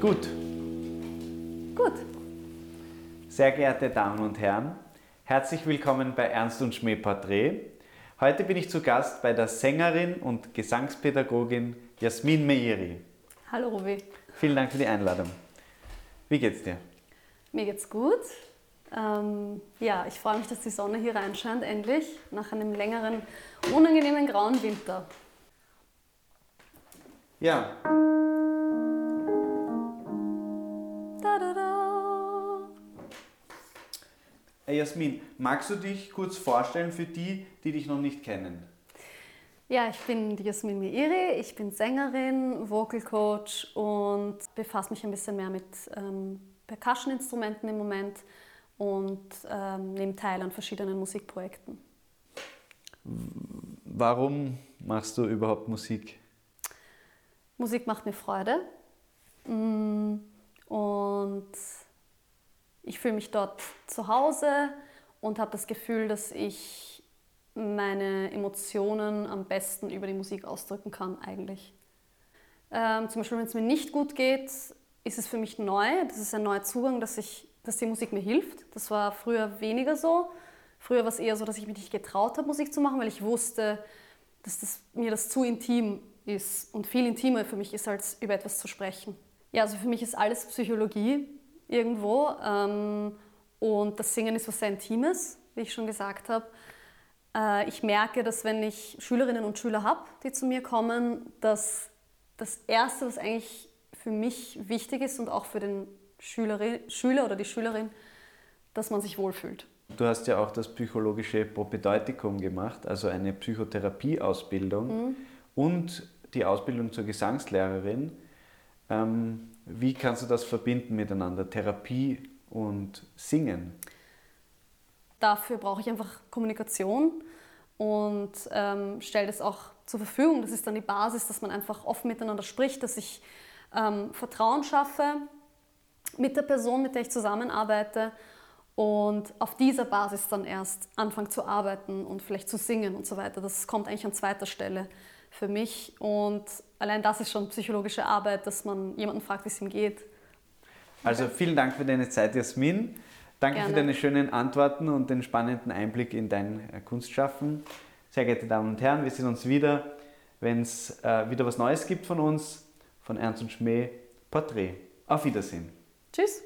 Gut. Gut. Sehr geehrte Damen und Herren, herzlich willkommen bei Ernst und Schmäh Porträt. Heute bin ich zu Gast bei der Sängerin und Gesangspädagogin Jasmin Meiri. Hallo Ruby. Vielen Dank für die Einladung. Wie geht's dir? Mir geht's gut. Ähm, ja, ich freue mich, dass die Sonne hier reinscheint, endlich, nach einem längeren, unangenehmen grauen Winter. Ja, Jasmin, magst du dich kurz vorstellen für die, die dich noch nicht kennen? Ja, ich bin Jasmin Meiri, ich bin Sängerin, Vocal Coach und befasse mich ein bisschen mehr mit ähm, Percussion-Instrumenten im Moment und ähm, nehme teil an verschiedenen Musikprojekten. Warum machst du überhaupt Musik? Musik macht mir Freude Mm, und ich fühle mich dort zu Hause und habe das Gefühl, dass ich meine Emotionen am besten über die Musik ausdrücken kann eigentlich. Ähm, zum Beispiel, wenn es mir nicht gut geht, ist es für mich neu. Das ist ein neuer Zugang, dass, ich, dass die Musik mir hilft. Das war früher weniger so. Früher war es eher so, dass ich mich nicht getraut habe, Musik zu machen, weil ich wusste, dass das, mir das zu intim ist und viel intimer für mich ist, als über etwas zu sprechen. Ja, also für mich ist alles Psychologie irgendwo ähm, und das Singen ist was sehr Intimes, wie ich schon gesagt habe. Äh, ich merke, dass wenn ich Schülerinnen und Schüler habe, die zu mir kommen, dass das Erste, was eigentlich für mich wichtig ist und auch für den Schülerin, Schüler oder die Schülerin, dass man sich wohlfühlt. Du hast ja auch das psychologische Propedeutikum gemacht, also eine Psychotherapieausbildung und die Ausbildung zur Gesangslehrerin. Ähm, wie kannst du das verbinden miteinander, Therapie und Singen? Dafür brauche ich einfach Kommunikation und ähm, stelle das auch zur Verfügung. Das ist dann die Basis, dass man einfach offen miteinander spricht, dass ich ähm, Vertrauen schaffe mit der Person, mit der ich zusammenarbeite und auf dieser Basis dann erst anfange zu arbeiten und vielleicht zu singen und so weiter. Das kommt eigentlich an zweiter Stelle für mich und allein das ist schon psychologische Arbeit, dass man jemanden fragt, wie es ihm geht. Also vielen Dank für deine Zeit, Jasmin. Danke Gerne. für deine schönen Antworten und den spannenden Einblick in dein äh, Kunstschaffen. Sehr geehrte Damen und Herren, wir sehen uns wieder, wenn es äh, wieder was Neues gibt von uns, von Ernst und Schmäh Porträt. Auf Wiedersehen. Tschüss!